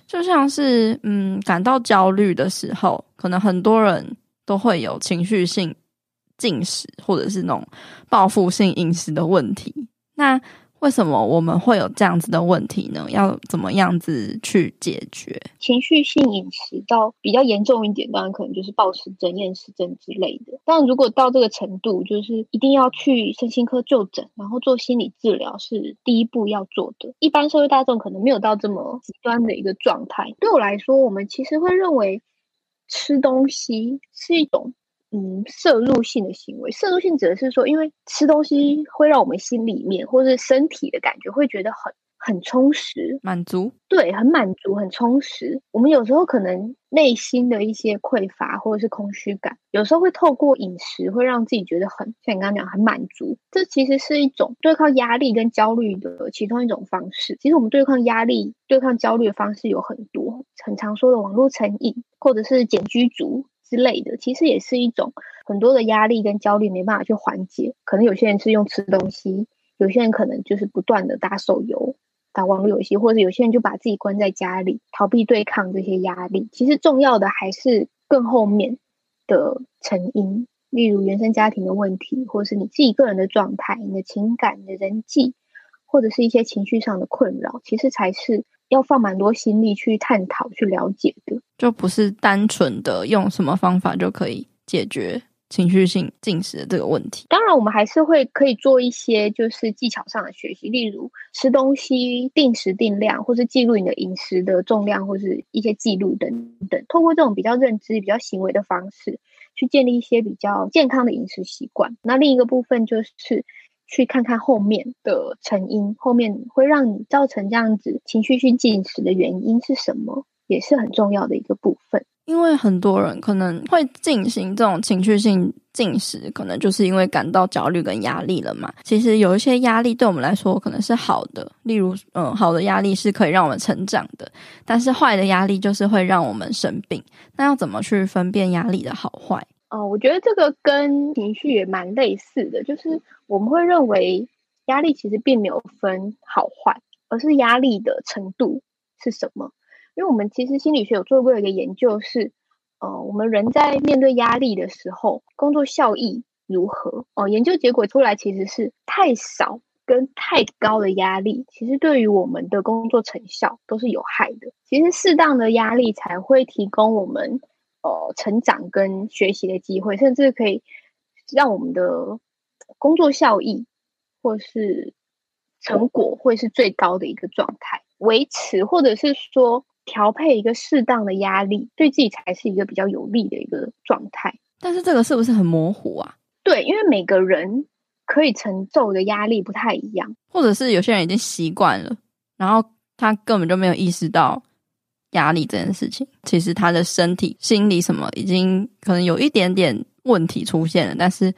就像是嗯，感到焦虑的时候，可能很多人都会有情绪性进食，或者是那种报复性饮食的问题。那为什么我们会有这样子的问题呢？要怎么样子去解决？情绪性饮食到比较严重一点，当然可能就是暴食症、厌食症之类的。但如果到这个程度，就是一定要去身心科就诊，然后做心理治疗是第一步要做的。一般社会大众可能没有到这么极端的一个状态。对我来说，我们其实会认为吃东西是一种。嗯，摄入性的行为，摄入性指的是说，因为吃东西会让我们心里面或是身体的感觉会觉得很很充实，满足，对，很满足，很充实。我们有时候可能内心的一些匮乏或者是空虚感，有时候会透过饮食会让自己觉得很像你刚刚讲很满足。这其实是一种对抗压力跟焦虑的其中一种方式。其实我们对抗压力、对抗焦虑的方式有很多，很常说的网络成瘾或者是减居族之类的，其实也是一种很多的压力跟焦虑没办法去缓解。可能有些人是用吃东西。有些人可能就是不断的打手游、打网络游戏，或者有些人就把自己关在家里，逃避对抗这些压力。其实重要的还是更后面的成因，例如原生家庭的问题，或者是你自己个人的状态、你的情感、你的人际，或者是一些情绪上的困扰，其实才是要放蛮多心力去探讨、去了解的，就不是单纯的用什么方法就可以解决。情绪性进食的这个问题，当然我们还是会可以做一些就是技巧上的学习，例如吃东西定时定量，或是记录你的饮食的重量，或是一些记录等等。透过这种比较认知、比较行为的方式，去建立一些比较健康的饮食习惯。那另一个部分就是去看看后面的成因，后面会让你造成这样子情绪性进食的原因是什么，也是很重要的一个部分。因为很多人可能会进行这种情绪性进食，可能就是因为感到焦虑跟压力了嘛。其实有一些压力对我们来说可能是好的，例如，嗯，好的压力是可以让我们成长的，但是坏的压力就是会让我们生病。那要怎么去分辨压力的好坏？哦，我觉得这个跟情绪也蛮类似的，就是我们会认为压力其实并没有分好坏，而是压力的程度是什么。因为我们其实心理学有做过一个研究是，呃，我们人在面对压力的时候，工作效益如何？哦、研究结果出来其实是太少跟太高的压力，其实对于我们的工作成效都是有害的。其实适当的压力才会提供我们呃成长跟学习的机会，甚至可以让我们的工作效益或是成果会是最高的一个状态，维持或者是说。调配一个适当的压力，对自己才是一个比较有利的一个状态。但是这个是不是很模糊啊？对，因为每个人可以承受的压力不太一样，或者是有些人已经习惯了，然后他根本就没有意识到压力这件事情。其实他的身体、心理什么已经可能有一点点问题出现了，但是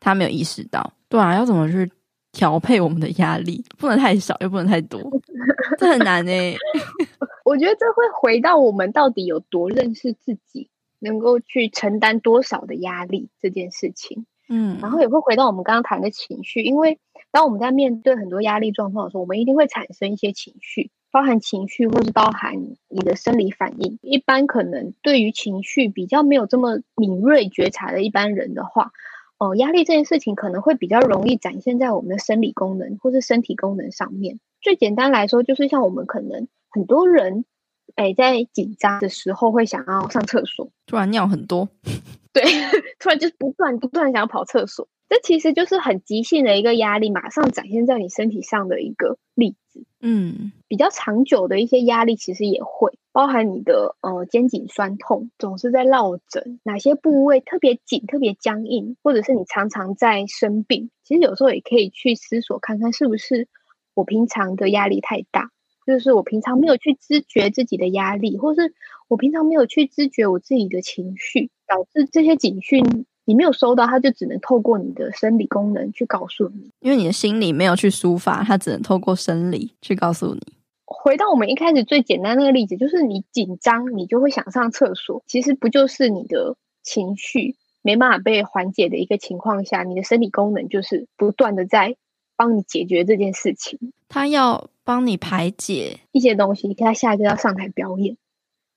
他没有意识到。对啊，要怎么去调配我们的压力？不能太少，又不能太多，这很难诶。我觉得这会回到我们到底有多认识自己，能够去承担多少的压力这件事情。嗯，然后也会回到我们刚刚谈的情绪，因为当我们在面对很多压力状况的时候，我们一定会产生一些情绪，包含情绪或是包含你的生理反应。一般可能对于情绪比较没有这么敏锐觉察的一般人的话，哦、呃，压力这件事情可能会比较容易展现在我们的生理功能或是身体功能上面。最简单来说，就是像我们可能。很多人，哎，在紧张的时候会想要上厕所，突然尿很多，对，突然就是不断不断想要跑厕所，这其实就是很急性的一个压力，马上展现在你身体上的一个例子。嗯，比较长久的一些压力其实也会包含你的呃肩颈酸痛，总是在落枕，哪些部位特别紧、特别僵硬，或者是你常常在生病，其实有时候也可以去思索看看，是不是我平常的压力太大。就是我平常没有去知觉自己的压力，或是我平常没有去知觉我自己的情绪，导致这些警讯你没有收到，它就只能透过你的生理功能去告诉你。因为你的心理没有去抒发，它只能透过生理去告诉你。回到我们一开始最简单那个例子，就是你紧张，你就会想上厕所，其实不就是你的情绪没办法被缓解的一个情况下，你的生理功能就是不断的在帮你解决这件事情。他要。帮你排解一些东西，他下一个要上台表演，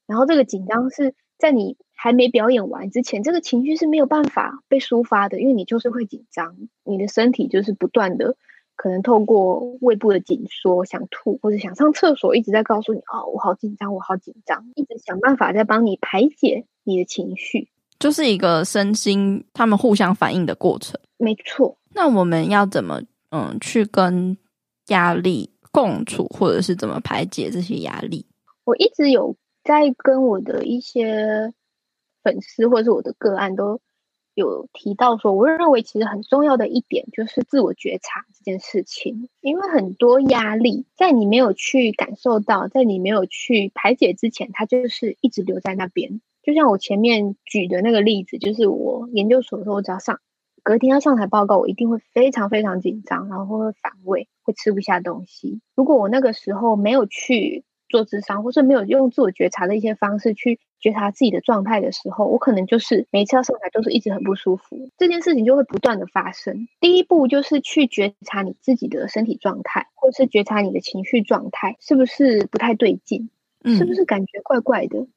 然后这个紧张是在你还没表演完之前，这个情绪是没有办法被抒发的，因为你就是会紧张，你的身体就是不断的可能透过胃部的紧缩、想吐或者想上厕所，一直在告诉你哦，我好紧张，我好紧张，一直想办法在帮你排解你的情绪，就是一个身心他们互相反应的过程。没错，那我们要怎么嗯去跟压力共处，或者是怎么排解这些压力？我一直有在跟我的一些粉丝，或者是我的个案，都有提到说，我认为其实很重要的一点就是自我觉察这件事情，因为很多压力在你没有去感受到，在你没有去排解之前，它就是一直留在那边。就像我前面举的那个例子，就是我研究所的时候，我只要上隔天要上台报告，我一定会非常非常紧张，然后会反胃，会吃不下东西。如果我那个时候没有去做智商，或是没有用自我觉察的一些方式去觉察自己的状态的时候，我可能就是每一次要上台都是一直很不舒服，这件事情就会不断的发生。第一步就是去觉察你自己的身体状态，或是觉察你的情绪状态是不是不太对劲，是不是感觉怪怪的，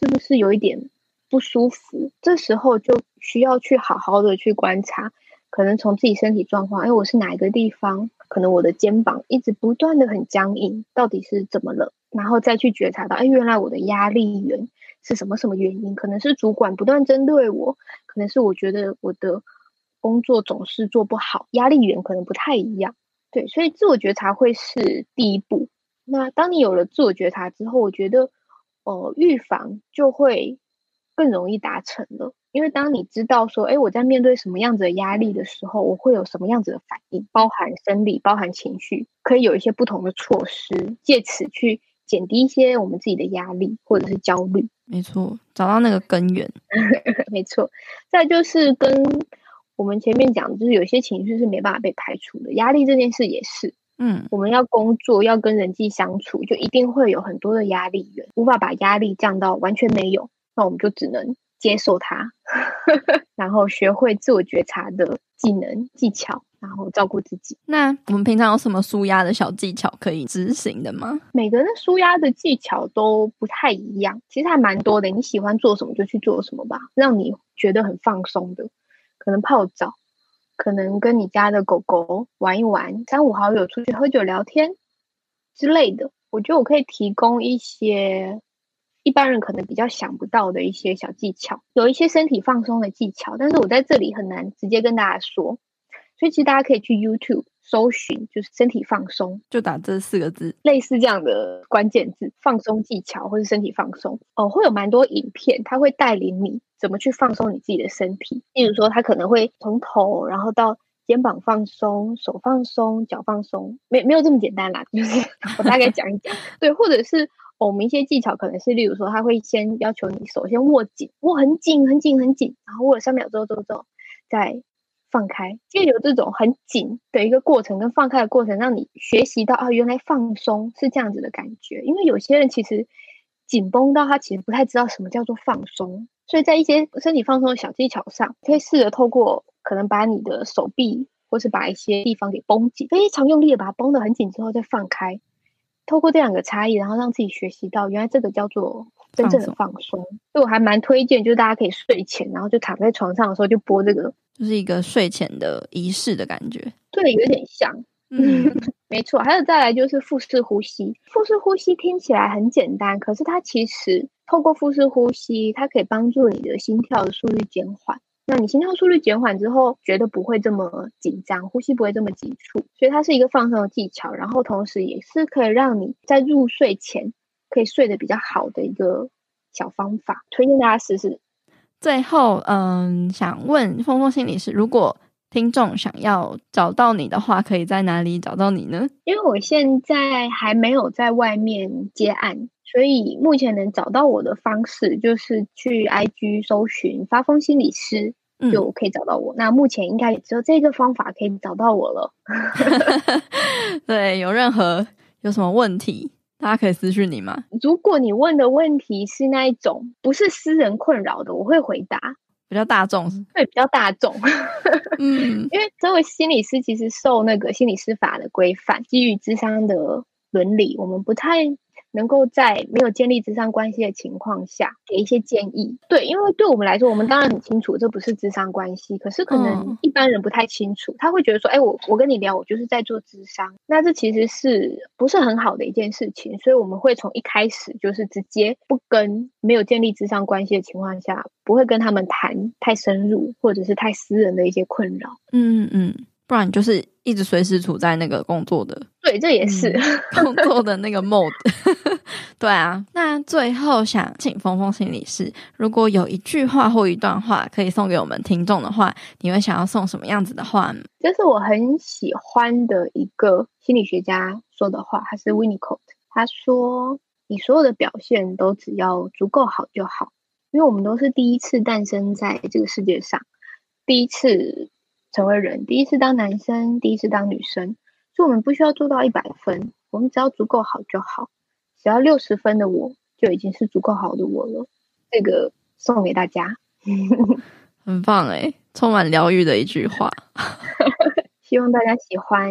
是不是有一点不舒服？这时候就需要去好好的去观察，可能从自己身体状况，哎，我是哪一个地方？可能我的肩膀一直不断的很僵硬，到底是怎么了？然后再去觉察到，哎，原来我的压力源是什么什么原因？可能是主管不断针对我，可能是我觉得我的工作总是做不好，压力源可能不太一样。对，所以自我觉察会是第一步。那当你有了自我觉察之后，我觉得，呃，预防就会更容易达成了。因为当你知道说，哎，我在面对什么样子的压力的时候，我会有什么样子的反应，包含生理，包含情绪，可以有一些不同的措施，借此去。减低一些我们自己的压力或者是焦虑，没错，找到那个根源，没错。再就是跟我们前面讲的，就是有些情绪是没办法被排除的，压力这件事也是。嗯，我们要工作，要跟人际相处，就一定会有很多的压力源，无法把压力降到完全没有，那我们就只能接受它，然后学会自我觉察的技能技巧。然后照顾自己。那我们平常有什么舒压的小技巧可以执行的吗？每个人的舒压的技巧都不太一样，其实还蛮多的。你喜欢做什么就去做什么吧，让你觉得很放松的，可能泡澡，可能跟你家的狗狗玩一玩，三五好友出去喝酒聊天之类的。我觉得我可以提供一些一般人可能比较想不到的一些小技巧，有一些身体放松的技巧，但是我在这里很难直接跟大家说。所以其实大家可以去 YouTube 搜寻，就是身体放松，就打这四个字，类似这样的关键字，放松技巧或是身体放松哦，会有蛮多影片，它会带领你怎么去放松你自己的身体。例如说，它可能会从头，然后到肩膀放松，手放松，脚放松，没没有这么简单啦，就是 我大概讲一讲。对，或者是、哦、我们一些技巧，可能是例如说，他会先要求你手先握紧，握很紧很紧很紧，然后握了三秒之后，之后之后再。放开，借由这种很紧的一个过程跟放开的过程，让你学习到啊，原来放松是这样子的感觉。因为有些人其实紧绷到他其实不太知道什么叫做放松，所以在一些身体放松的小技巧上，可以试着透过可能把你的手臂或是把一些地方给绷紧，非常用力的把它绷得很紧之后再放开。透过这两个差异，然后让自己学习到原来这个叫做真正的放松。所以我还蛮推荐，就是大家可以睡前，然后就躺在床上的时候就播这个。就是一个睡前的仪式的感觉，对，有点像，嗯，没错。还有再来就是腹式呼吸，腹式呼吸听起来很简单，可是它其实透过腹式呼吸，它可以帮助你的心跳的速率减缓。那你心跳速率减缓之后，觉得不会这么紧张，呼吸不会这么急促，所以它是一个放松的技巧。然后同时也是可以让你在入睡前可以睡得比较好的一个小方法，推荐大家试试。最后，嗯，想问峰峰心理师，如果听众想要找到你的话，可以在哪里找到你呢？因为我现在还没有在外面接案，所以目前能找到我的方式就是去 IG 搜寻发疯心理师，就可以找到我。嗯、那目前应该也只有这个方法可以找到我了。对，有任何有什么问题？大家可以私讯你吗？如果你问的问题是那一种不是私人困扰的，我会回答比较大众，对，比较大众。嗯，因为作为心理师，其实受那个心理师法的规范，基于智商的伦理，我们不太。能够在没有建立智商关系的情况下给一些建议，对，因为对我们来说，我们当然很清楚这不是智商关系，可是可能一般人不太清楚，他会觉得说，哎，我我跟你聊，我就是在做智商，那这其实是不是很好的一件事情？所以我们会从一开始就是直接不跟没有建立智商关系的情况下，不会跟他们谈太深入或者是太私人的一些困扰。嗯嗯。不然就是一直随时处在那个工作的，对，这也是、嗯、工作的那个 mode。对啊，那最后想请峰峰心理师，如果有一句话或一段话可以送给我们听众的话，你会想要送什么样子的话呢？这是我很喜欢的一个心理学家说的话，他是 Winnicott，他说：“你所有的表现都只要足够好就好，因为我们都是第一次诞生在这个世界上，第一次成为人，第一次当男生，第一次当女生，所以我们不需要做到一百分，我们只要足够好就好。”只要六十分的我就已经是足够好的我了。这个送给大家，很棒诶，充满疗愈的一句话。希望大家喜欢。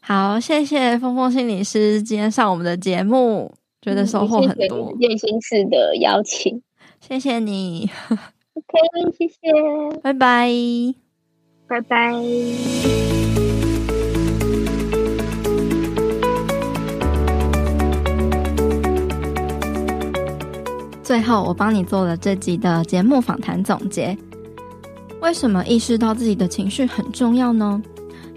好，谢谢峰峰心理师今天上我们的节目，觉得收获很多。练心室的邀请，谢谢你。OK，谢谢，拜拜，拜拜。最后，我帮你做了这集的节目访谈总结。为什么意识到自己的情绪很重要呢？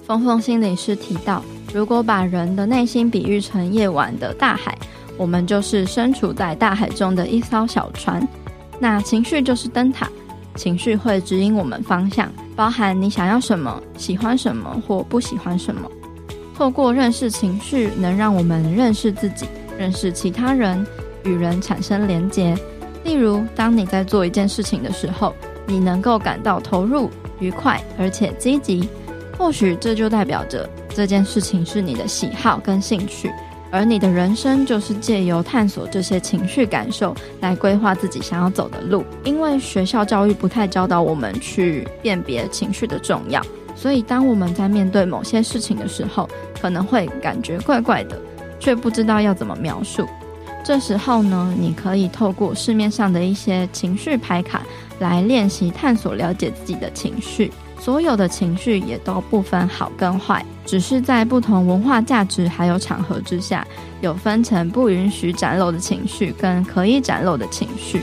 峰峰心理师提到，如果把人的内心比喻成夜晚的大海，我们就是身处在大海中的一艘小船。那情绪就是灯塔，情绪会指引我们方向，包含你想要什么、喜欢什么或不喜欢什么。透过认识情绪，能让我们认识自己，认识其他人。与人产生连结，例如，当你在做一件事情的时候，你能够感到投入、愉快，而且积极，或许这就代表着这件事情是你的喜好跟兴趣，而你的人生就是借由探索这些情绪感受来规划自己想要走的路。因为学校教育不太教导我们去辨别情绪的重要，所以当我们在面对某些事情的时候，可能会感觉怪怪的，却不知道要怎么描述。这时候呢，你可以透过市面上的一些情绪牌卡来练习探索、了解自己的情绪。所有的情绪也都不分好跟坏，只是在不同文化价值还有场合之下，有分成不允许展露的情绪跟可以展露的情绪。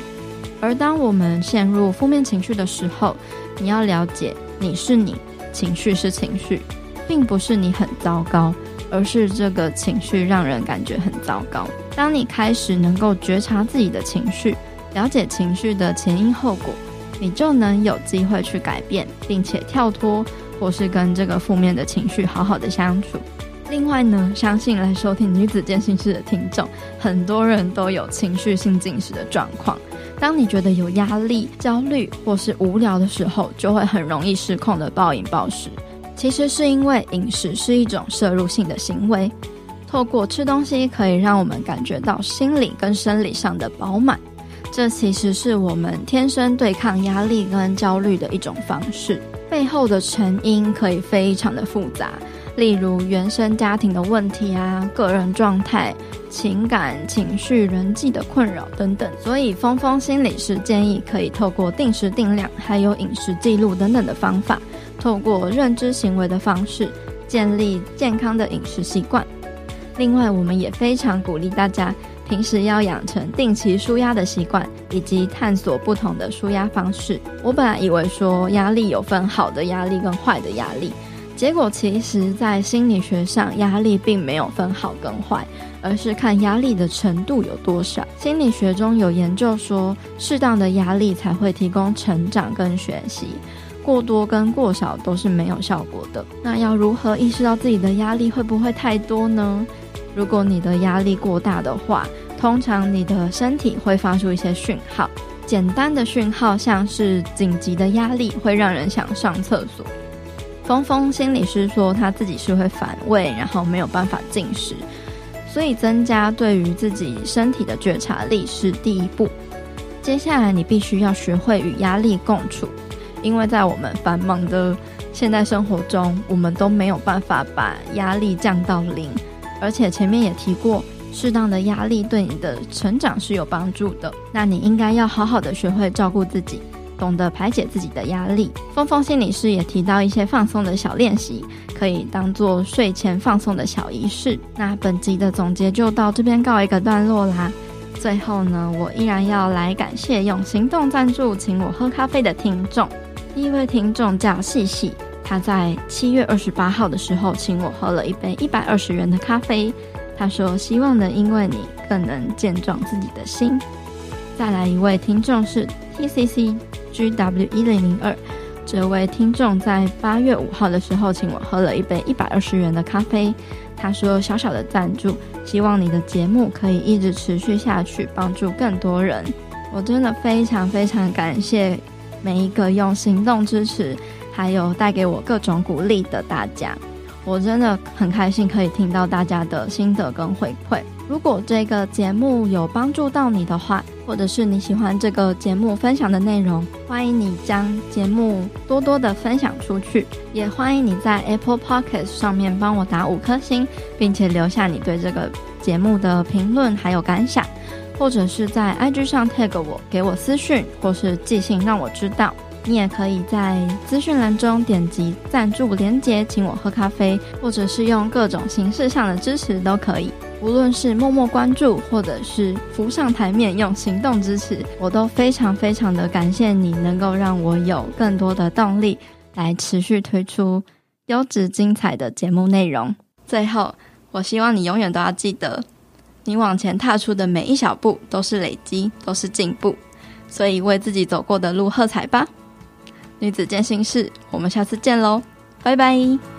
而当我们陷入负面情绪的时候，你要了解，你是你，情绪是情绪，并不是你很糟糕。而是这个情绪让人感觉很糟糕。当你开始能够觉察自己的情绪，了解情绪的前因后果，你就能有机会去改变，并且跳脱，或是跟这个负面的情绪好好的相处。另外呢，相信来收听女子健心室的听众，很多人都有情绪性进食的状况。当你觉得有压力、焦虑或是无聊的时候，就会很容易失控的暴饮暴食。其实是因为饮食是一种摄入性的行为，透过吃东西可以让我们感觉到心理跟生理上的饱满，这其实是我们天生对抗压力跟焦虑的一种方式。背后的成因可以非常的复杂，例如原生家庭的问题啊、个人状态、情感情绪、人际的困扰等等。所以峰峰心理师建议可以透过定时定量，还有饮食记录等等的方法。透过认知行为的方式建立健康的饮食习惯。另外，我们也非常鼓励大家平时要养成定期舒压的习惯，以及探索不同的舒压方式。我本来以为说压力有分好的压力跟坏的压力，结果其实在心理学上，压力并没有分好跟坏，而是看压力的程度有多少。心理学中有研究说，适当的压力才会提供成长跟学习。过多跟过少都是没有效果的。那要如何意识到自己的压力会不会太多呢？如果你的压力过大的话，通常你的身体会发出一些讯号。简单的讯号像是紧急的压力会让人想上厕所。峰峰心理师说他自己是会反胃，然后没有办法进食，所以增加对于自己身体的觉察力是第一步。接下来你必须要学会与压力共处。因为在我们繁忙的现代生活中，我们都没有办法把压力降到零，而且前面也提过，适当的压力对你的成长是有帮助的。那你应该要好好的学会照顾自己，懂得排解自己的压力。峰峰心理师也提到一些放松的小练习，可以当做睡前放松的小仪式。那本集的总结就到这边告一个段落啦。最后呢，我依然要来感谢用行动赞助请我喝咖啡的听众。第一位听众叫细细，他在七月二十八号的时候请我喝了一杯一百二十元的咖啡，他说希望能因为你更能健壮自己的心。再来一位听众是 TCC GW 一零零二，这位听众在八月五号的时候请我喝了一杯一百二十元的咖啡。他说小小的赞助，希望你的节目可以一直持续下去，帮助更多人。我真的非常非常感谢每一个用行动支持，还有带给我各种鼓励的大家。我真的很开心可以听到大家的心得跟回馈。如果这个节目有帮助到你的话，或者是你喜欢这个节目分享的内容，欢迎你将节目多多的分享出去。也欢迎你在 Apple Podcast 上面帮我打五颗星，并且留下你对这个节目的评论还有感想，或者是在 IG 上 tag 我，给我私讯或是寄信让我知道。你也可以在资讯栏中点击赞助连结，请我喝咖啡，或者是用各种形式上的支持都可以。无论是默默关注，或者是浮上台面用行动支持，我都非常非常的感谢你，能够让我有更多的动力来持续推出优质精彩的节目内容。最后，我希望你永远都要记得，你往前踏出的每一小步都是累积，都是进步，所以为自己走过的路喝彩吧。女子健心事，我们下次见喽，拜拜。